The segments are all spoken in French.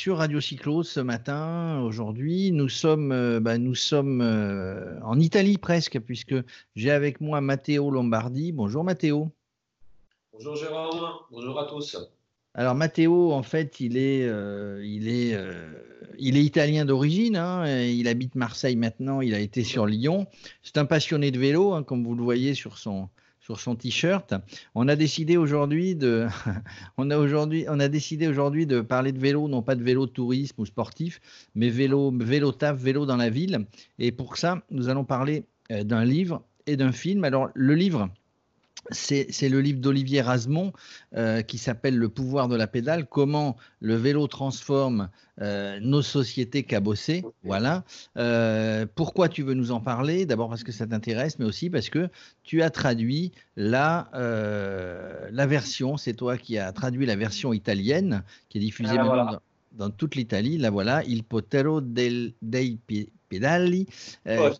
Sur Radio Cyclo ce matin, aujourd'hui, nous sommes, euh, ben, nous sommes euh, en Italie presque, puisque j'ai avec moi Matteo Lombardi. Bonjour Matteo. Bonjour Jérôme, bonjour à tous. Alors Matteo, en fait, il est, euh, il est, il est italien d'origine. Hein, il habite Marseille maintenant. Il a été sur Lyon. C'est un passionné de vélo, hein, comme vous le voyez sur son, sur son t-shirt. On a décidé aujourd'hui de, on a aujourd'hui, on a décidé aujourd'hui de parler de vélo, non pas de vélo tourisme ou sportif, mais vélo, vélo taf, vélo dans la ville. Et pour ça, nous allons parler euh, d'un livre et d'un film. Alors le livre, c'est le livre d'Olivier Rasmont euh, qui s'appelle Le pouvoir de la pédale, comment le vélo transforme euh, nos sociétés cabossées. Voilà. Euh, pourquoi tu veux nous en parler? D'abord parce que ça t'intéresse, mais aussi parce que tu as traduit la, la version, c'est toi qui as traduit la version italienne qui est diffusée ah, maintenant dans, toute l'Italie. La voilà, Il potero del, dei pédali. Euh,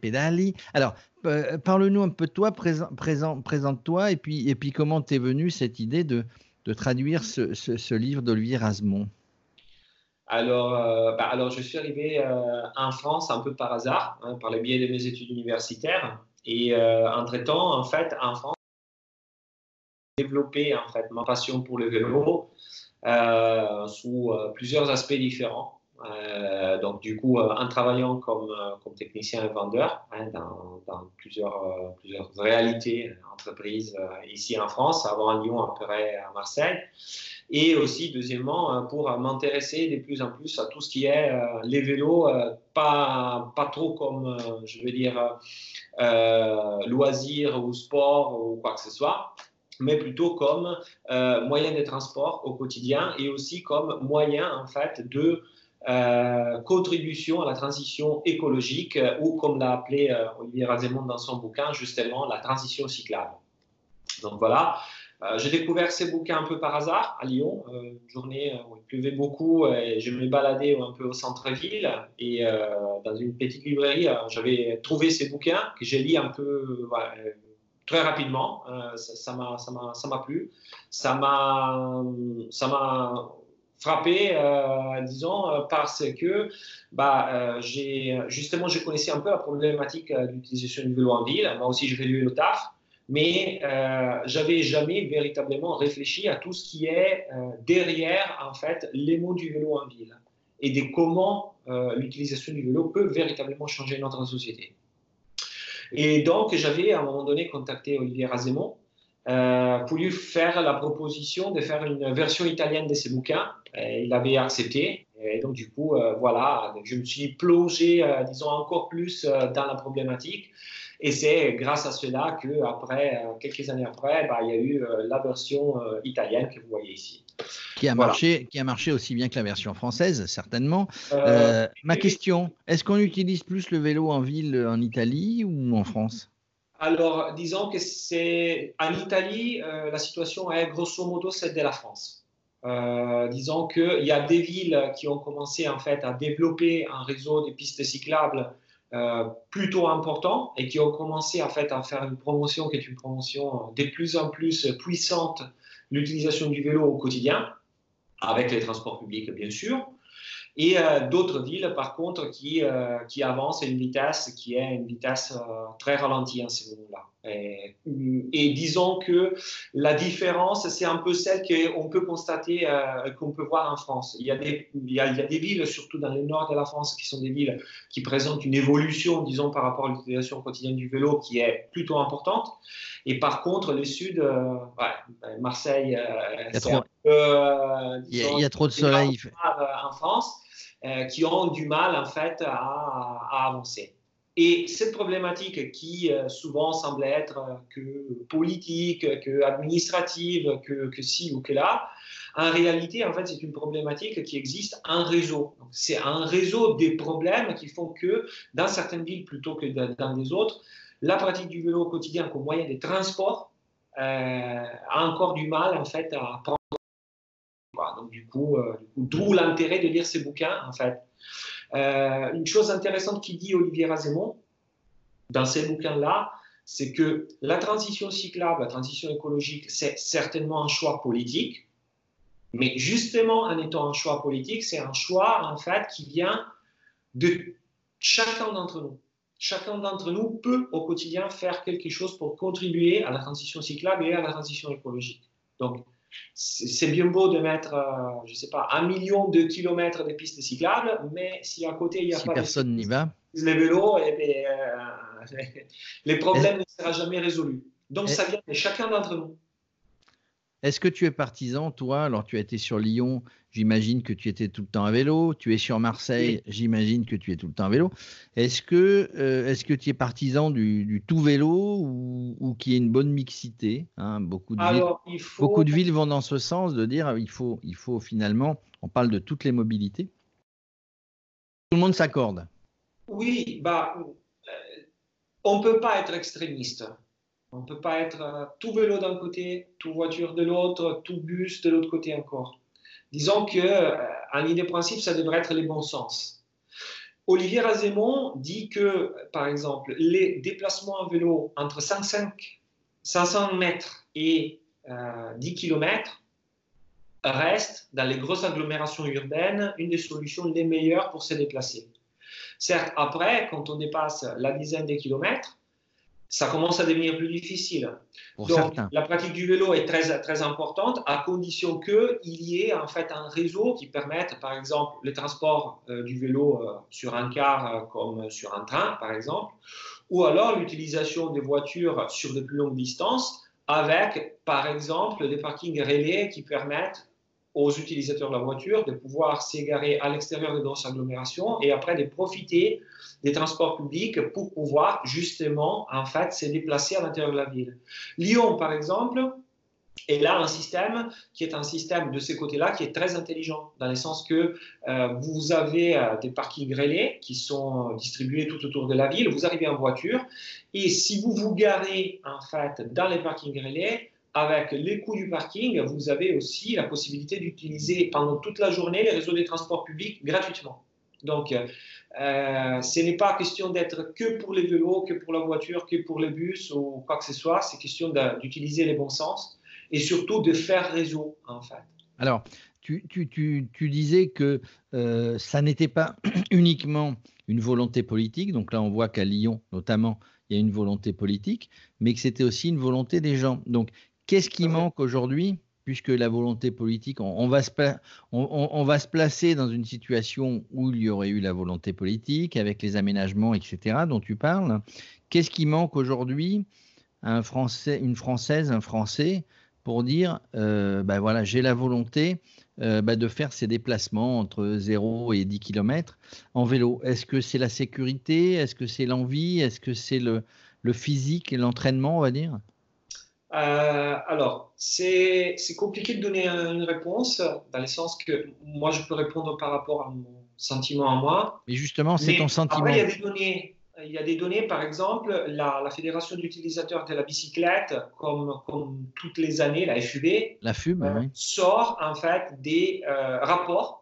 pédali. Alors, euh, parle-nous un peu de toi, présente-toi, et puis, et puis comment t'es venue cette idée de, de traduire ce, ce, livre d'Olivier Rasmont alors, euh, bah, alors, je suis arrivé euh, en France un peu par hasard, hein, par le biais de mes études universitaires. Et entre-temps, en fait, en France, j'ai développé en fait, ma passion pour le vélo sous plusieurs aspects différents. Euh, donc, du coup, euh, en travaillant comme, euh, comme technicien et vendeur hein, dans, plusieurs réalités, entreprises ici en France, avant à Lyon, après à Marseille. Et aussi, deuxièmement, pour m'intéresser de plus en plus à tout ce qui est les vélos, pas, pas trop comme, je veux dire, loisirs ou sport ou quoi que ce soit, mais plutôt comme moyen de transport au quotidien et aussi comme moyen, en fait, de euh, contribution à la transition écologique, euh, ou comme l'a appelé euh, Olivier Razemont dans son bouquin, justement, la transition cyclable. Donc voilà, j'ai découvert ces bouquins un peu par hasard à Lyon, une journée où il pleuvait beaucoup et je me baladais un peu au centre-ville et dans une petite librairie, j'avais trouvé ces bouquins que j'ai lu un peu très rapidement. ça m'a plu, ça m'a frappé, euh, disons, euh, parce que bah, euh, j'ai justement, je connaissais un peu la problématique de l'utilisation du vélo en ville. Moi aussi, je fais du vélo taf, mais j'avais jamais véritablement réfléchi à tout ce qui est derrière, en fait, les mots du vélo en ville et de comment l'utilisation du vélo peut véritablement changer notre société. Et donc, j'avais à un moment donné contacté Olivier Razemont euh, pour lui faire la proposition de faire une version italienne de ses bouquins. il avait accepté. Et donc, du coup, euh, voilà, je me suis plongé, euh, disons, encore plus dans la problématique. Et c'est grâce à cela que, après, quelques années après, bah, il y a eu la version italienne que vous voyez ici. Qui a, marché, qui a marché aussi bien que la version française, certainement. ma question, est-ce qu'on utilise plus le vélo en ville en Italie ou en France? Alors, disons que c'est en Italie, euh, la situation est grosso modo celle de la France. Euh, disons qu'il y a des villes qui ont commencé en fait à développer un réseau de pistes cyclables euh, plutôt important et qui ont commencé en fait à faire une promotion qui est une promotion de plus en plus puissante l'utilisation du vélo au quotidien, avec les transports publics bien sûr et euh, d'autres villes, par contre, qui, euh, qui avancent à une vitesse qui est une vitesse euh, très ralentie en ce moment-là. Et, et, disons que la différence, c'est un peu celle qu'on peut constater, qu'on peut voir en France. Il y, a des, il, y a, il y, a des, villes, surtout dans le nord de la France, qui sont des villes qui présentent une évolution, disons, par rapport à l'utilisation quotidienne du vélo qui est plutôt importante. Et par contre, le sud, ouais, Marseille, il y a trop, il y a trop de soleil. En France. Euh, qui ont du mal en fait à, avancer. Et cette problématique qui euh, souvent semble être euh, que politique, que administrative, que, que ci ou que là, en réalité, en fait, c'est une problématique qui existe en réseau. C'est un réseau des problèmes qui font que dans certaines villes plutôt que dans les autres, la pratique du vélo au quotidien comme moyen de transport a encore du mal en fait à prendre du coup, euh, d'où l'intérêt de lire ces bouquins, en fait. Euh, une chose intéressante qu'il dit Olivier Razemont dans ces bouquins-là, c'est que la transition cyclable, la transition écologique, c'est certainement un choix politique, Mais justement, en étant un choix politique, c'est un choix en fait qui vient de chacun d'entre nous. Chacun d'entre nous peut au quotidien faire quelque chose pour contribuer à la transition cyclable et à la transition écologique. Donc, c'est bien beau de mettre, euh, je ne sais pas, un million de kilomètres de pistes cyclables, mais si à côté il n'y a si pas personne n'y va, les vélos, et eh euh, les problèmes ne seront jamais résolus. Donc, ça vient de chacun d'entre nous. Est-ce que tu es partisan, toi? Alors, tu as été sur Lyon, j'imagine que tu étais tout le temps à vélo. Tu es sur Marseille, j'imagine que tu es tout le temps à vélo. Est-ce que, euh, est que tu es partisan du, tout vélo ou, ou qu'il y ait une bonne mixité hein? beaucoup, de villes, beaucoup de villes vont dans ce sens de dire il faut, il faut finalement, on parle de toutes les mobilités. Tout le monde s'accorde. Oui, bah, euh, on ne peut pas être extrémiste. On ne peut pas être euh, tout vélo d'un côté, tout voiture de l'autre, tout bus de l'autre côté encore. Disons que, euh, idée principe, ça devrait être les bons sens. Olivier Razémont dit que, par exemple, les déplacements en vélo entre 500 mètres et 10 euh, km restent, dans les grosses agglomérations urbaines, une des solutions les meilleures pour se déplacer. Certes, après, quand on dépasse la dizaine de kilomètres, ça commence à devenir plus difficile. Donc, la pratique du vélo est très, très importante à condition qu'il y ait en fait un réseau qui permette, par exemple, le transport euh, du vélo euh, sur un car euh, comme sur un train, par exemple, ou alors l'utilisation des voitures sur de plus longues distances avec, par exemple, des parkings relais qui permettent aux utilisateurs de la voiture de pouvoir s'égarer à l'extérieur de nos agglomérations et après de profiter des transports publics pour pouvoir justement en fait se déplacer à l'intérieur de la ville. Lyon, par exemple, est là un système qui est un système de ce côté-là qui est très intelligent, dans le sens que euh, vous avez euh, des parkings relais qui sont distribués tout autour de la ville, vous arrivez en voiture, et si vous vous garez en fait dans les parkings relais, avec les coûts du parking, vous avez aussi la possibilité d'utiliser pendant toute la journée les réseaux de transports publics gratuitement. Donc, euh, ce n'est pas question d'être que pour les vélos, que pour la voiture, que pour les bus ou quoi que ce soit. C'est question d'utiliser les bons sens et surtout de faire réseau, en fait. Alors, tu disais que euh, ça n'était pas uniquement une volonté politique. Donc là, on voit qu'à Lyon, notamment, il y a une volonté politique, mais que c'était aussi une volonté des gens. Donc, Qu'est-ce qui manque aujourd'hui puisque la volonté politique, on, va se, on, va se placer dans une situation où il y aurait eu la volonté politique, avec les aménagements, etc., dont tu parles. Qu'est-ce qui manque aujourd'hui à un Français, une Française, un Français, pour dire, euh, ben voilà, j'ai la volonté euh, ben de faire ces déplacements entre 0 et 10 km en vélo Est-ce que c'est la sécurité? Est-ce que c'est l'envie? Est-ce que c'est le, le physique et l'entraînement, on va dire? Euh, alors, c'est compliqué de donner une réponse, dans le sens que moi, je peux répondre par rapport à mon sentiment à moi. Mais justement, c'est ton sentiment. Après, il y a des données. Il y a des données, par exemple, la, Fédération d'utilisateurs de la bicyclette, comme, comme, toutes les années, la FUB, la FUB euh, sort en fait des euh, rapports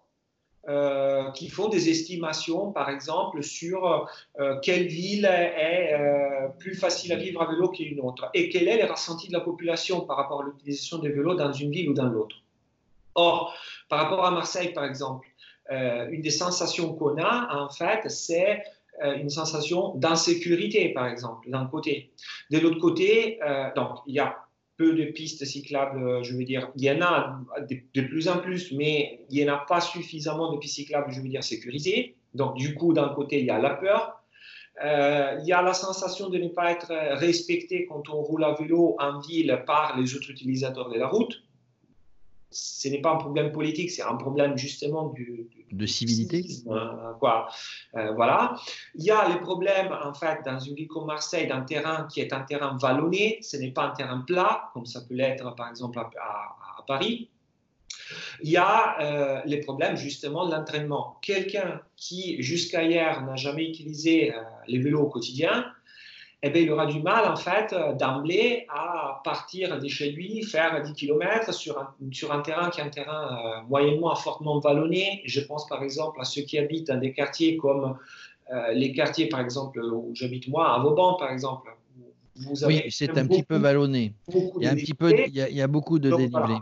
euh, qui font des estimations, par exemple, sur euh, quelle ville est euh, plus facile à vivre à vélo qu'une autre et quel est le ressenti de la population par rapport à l'utilisation des vélos dans une ville ou dans l'autre. Or, par rapport à Marseille, par exemple, une des sensations qu'on a, en fait, c'est une sensation d'insécurité, par exemple, d'un côté. De l'autre côté, donc, il y a peu de pistes cyclables, euh, je veux dire. Il y en a de, plus en plus, mais il n'y en a pas suffisamment de pistes cyclables, je veux dire, sécurisées. Donc, du coup, d'un côté, il y a la peur. Euh, il y a la sensation de ne pas être respecté quand on roule à vélo en ville par les autres utilisateurs de la route ce n'est pas un problème politique, c'est un problème justement du, de civilité. Euh, quoi. Euh, voilà. Il y a les problèmes en fait dans une ville comme Marseille d'un terrain qui est un terrain vallonné, ce n'est pas un terrain plat comme ça peut l'être par exemple à, Paris. Il y a euh, les problèmes justement de l'entraînement. Quelqu'un qui jusqu'à hier n'a jamais utilisé les vélos au quotidien, eh bien, il aura du mal, en fait, euh, d'emblée à partir de chez lui, faire 10 km sur un, sur un terrain qui est un terrain euh, moyennement à fortement vallonné. Je pense par exemple à ceux qui habitent dans des quartiers comme euh, les quartiers, par exemple, où j'habite moi, à Vauban, par exemple. oui, c'est un petit peu vallonné. Il y a, un petit peu, il y a, il y a beaucoup de dénivelé.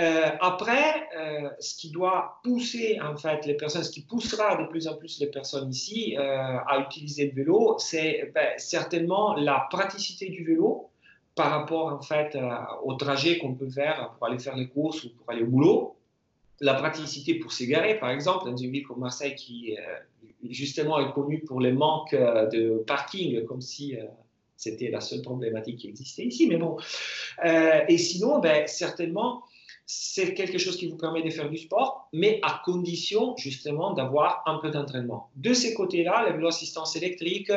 Euh, après, euh, ce qui doit pousser en fait les personnes, ce qui poussera de plus en plus les personnes ici euh, à utiliser le vélo, c'est ben, certainement la praticité du vélo par rapport en fait au trajet qu'on peut faire pour aller faire les courses ou pour aller au boulot. La praticité pour s'égarer, par exemple, dans une ville comme Marseille qui justement est connue pour les manques de parking, comme si c'était la seule problématique qui existait ici. Mais bon, et sinon, ben, certainement c'est quelque chose qui vous permet de faire du sport, mais à condition justement d'avoir un peu d'entraînement. De ces côtés-là, la vélo-assistance électrique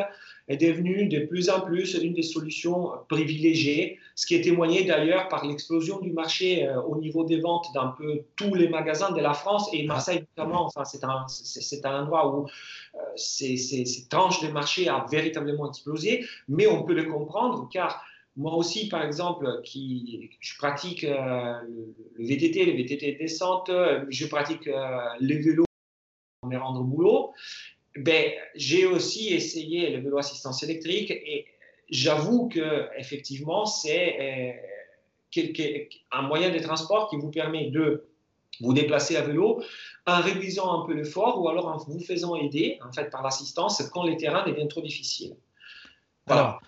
est devenue de plus en plus une des solutions privilégiées, ce qui est témoigné d'ailleurs par l'explosion du marché euh, au niveau des ventes d'un peu tous les magasins de la France et Marseille notamment. Enfin, c'est un, c'est, un endroit où euh, ces, ces, ces tranches de marché a véritablement explosé, mais on peut le comprendre car moi aussi, par exemple, qui, je pratique euh, le VTT, le VTT descente, je pratique euh, le vélo pour me rendre au boulot. Ben, j'ai aussi essayé le vélo assistance électrique et j'avoue que effectivement, c'est euh, un moyen de transport qui vous permet de vous déplacer à vélo en réduisant un peu l'effort ou alors en vous faisant aider en fait par l'assistance quand les terrains deviennent trop difficiles. Voilà.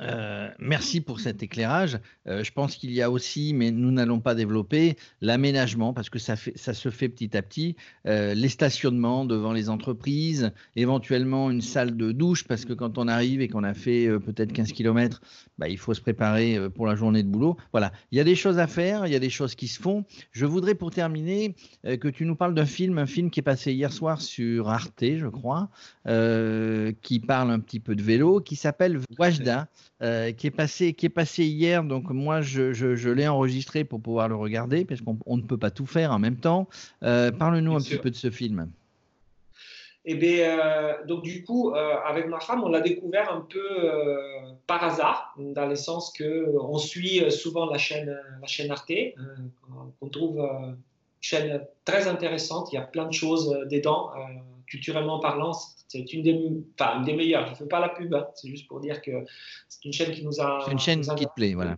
Euh, merci pour cet éclairage. Euh, je pense qu'il y a aussi, mais nous n'allons pas développer, l'aménagement, parce que ça, se fait petit à petit, euh, les stationnements devant les entreprises, éventuellement une salle de douche, parce que quand on arrive et qu'on a fait peut-être 15 km, bah, il faut se préparer pour la journée de boulot. Voilà, il y a des choses à faire, il y a des choses qui se font. Je voudrais pour terminer que tu nous parles d'un film, un film qui est passé hier soir sur Arte, je crois, qui parle un petit peu de vélo, qui s'appelle euh, qui, est passé, qui est passé hier. Donc, moi, je, l'ai enregistré pour pouvoir le regarder, parce qu'on ne peut pas tout faire en même temps. Euh, parle-nous un petit peu de ce film. Eh bien, euh, donc du coup, avec ma femme, on l'a découvert un peu par hasard, dans le sens que on suit souvent la chaîne, la chaîne Arte, qu'on trouve une chaîne très intéressante. Il y a plein de choses dedans, culturellement parlant c'est une une des meilleures. Je ne fais pas la pub, hein. c'est juste pour dire que c'est une chaîne qui nous a. C'est une chaîne qui te plaît, voilà.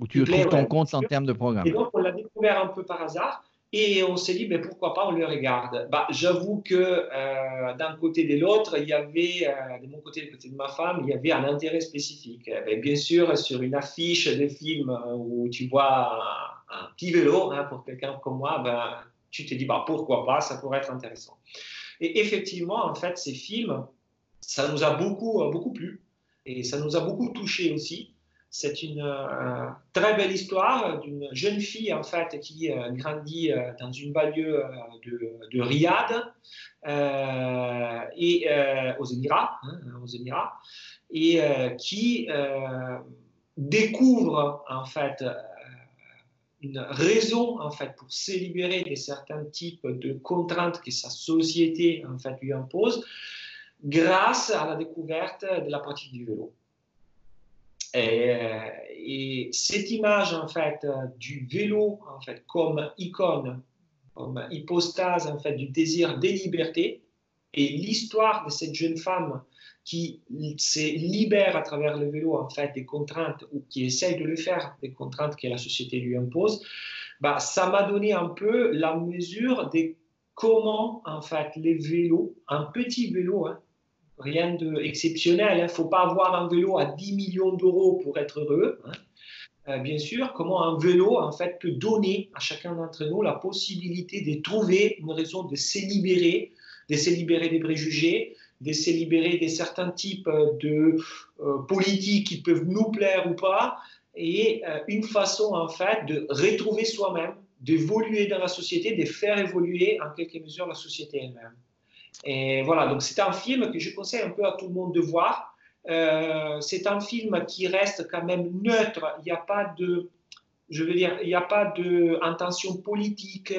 Où tu trouves ton compte en termes de programme. Et donc, on l'a découvert un peu par hasard. Et on s'est dit, mais pourquoi pas, on le regarde. Bah, J'avoue que euh, d'un côté de l'autre, il y avait, euh, de mon côté, du côté de ma femme, il y avait un intérêt spécifique. Mais bien sûr, sur une affiche de film où tu vois un, petit vélo, hein, pour quelqu'un comme moi, ben, tu te dis, bah, pourquoi pas, ça pourrait être intéressant. Et effectivement, en fait, ces films, ça nous a beaucoup, euh, beaucoup plu et ça nous a beaucoup touché aussi. C'est une euh, très belle histoire d'une jeune fille en fait qui euh, grandit dans une banlieue de, Riyad et aux Émirats, hein, aux Émirats, et qui découvre en fait une raison en fait pour se libérer de certains types de contraintes que sa société en fait lui impose grâce à la découverte de la pratique du vélo. Et, cette image en fait du vélo en fait comme icône, comme hypostase en fait du désir des libertés et l'histoire de cette jeune femme qui se libère à travers le vélo en fait des contraintes ou qui essaye de le faire des contraintes que la société lui impose, bah, ça m'a donné un peu la mesure de comment en fait les vélos, un petit vélo, hein, rien d'exceptionnel, il hein, ne faut pas avoir un vélo à 10 millions d'euros pour être heureux. Hein. Euh, bien sûr, comment un vélo en fait peut donner à chacun d'entre nous la possibilité de trouver une raison de se libérer, de se libérer des préjugés, de se libérer de certains types de euh, politiques qui peuvent nous plaire ou pas, et euh, une façon en fait de retrouver soi-même, d'évoluer dans la société, de faire évoluer en quelque mesure la société elle-même. Et voilà, donc c'est un film que je conseille un peu à tout le monde de voir. Euh, c'est un film qui reste quand même neutre. Il n'y a pas de, je veux dire, il n'y a pas d'intention politique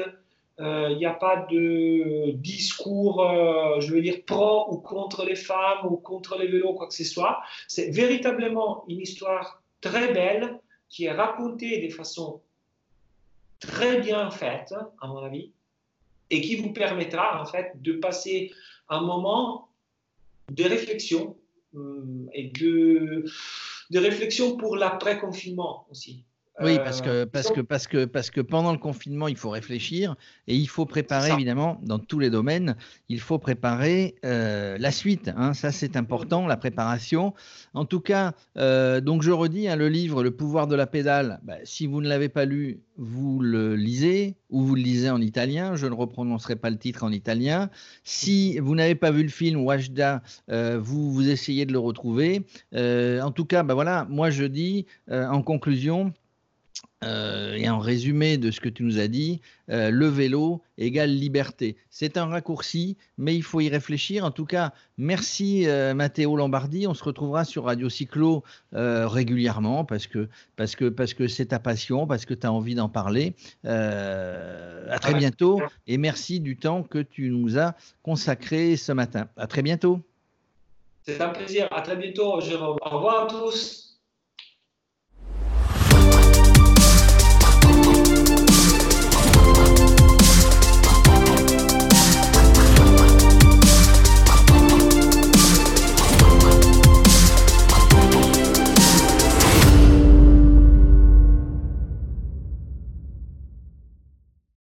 il euh, n'y a pas de discours, euh, je veux dire, pro ou contre les femmes ou contre les vélos, quoi que ce soit. C'est véritablement une histoire très belle qui est racontée de façon très bien faite, à mon avis, et qui vous permettra en fait de passer un moment de réflexion hum, et de, de réflexion pour l'après-confinement aussi. Oui, parce que, parce, que, parce, que, parce que pendant le confinement, il faut réfléchir et il faut préparer, évidemment, dans tous les domaines, il faut préparer la suite. Hein, ça, c'est important, la préparation. En tout cas, donc je redis, hein, le livre Le pouvoir de la pédale, bah, si vous ne l'avez pas lu, vous le lisez ou vous le lisez en italien. Je ne reprononcerai pas le titre en italien. Si vous n'avez pas vu le film Wajda, euh, vous, vous essayez de le retrouver. Euh, en tout cas, bah voilà, moi je dis euh, en conclusion, euh, et en résumé de ce que tu nous as dit, euh, le vélo égale liberté. C'est un raccourci, mais il faut y réfléchir. En tout cas, merci euh, Matteo Lombardi. On se retrouvera sur Radio Cyclo régulièrement parce que parce que parce que c'est ta passion, parce que tu as envie d'en parler. à très bientôt et merci du temps que tu nous as consacré ce matin. À très bientôt. C'est un plaisir. À très bientôt. Au revoir à tous.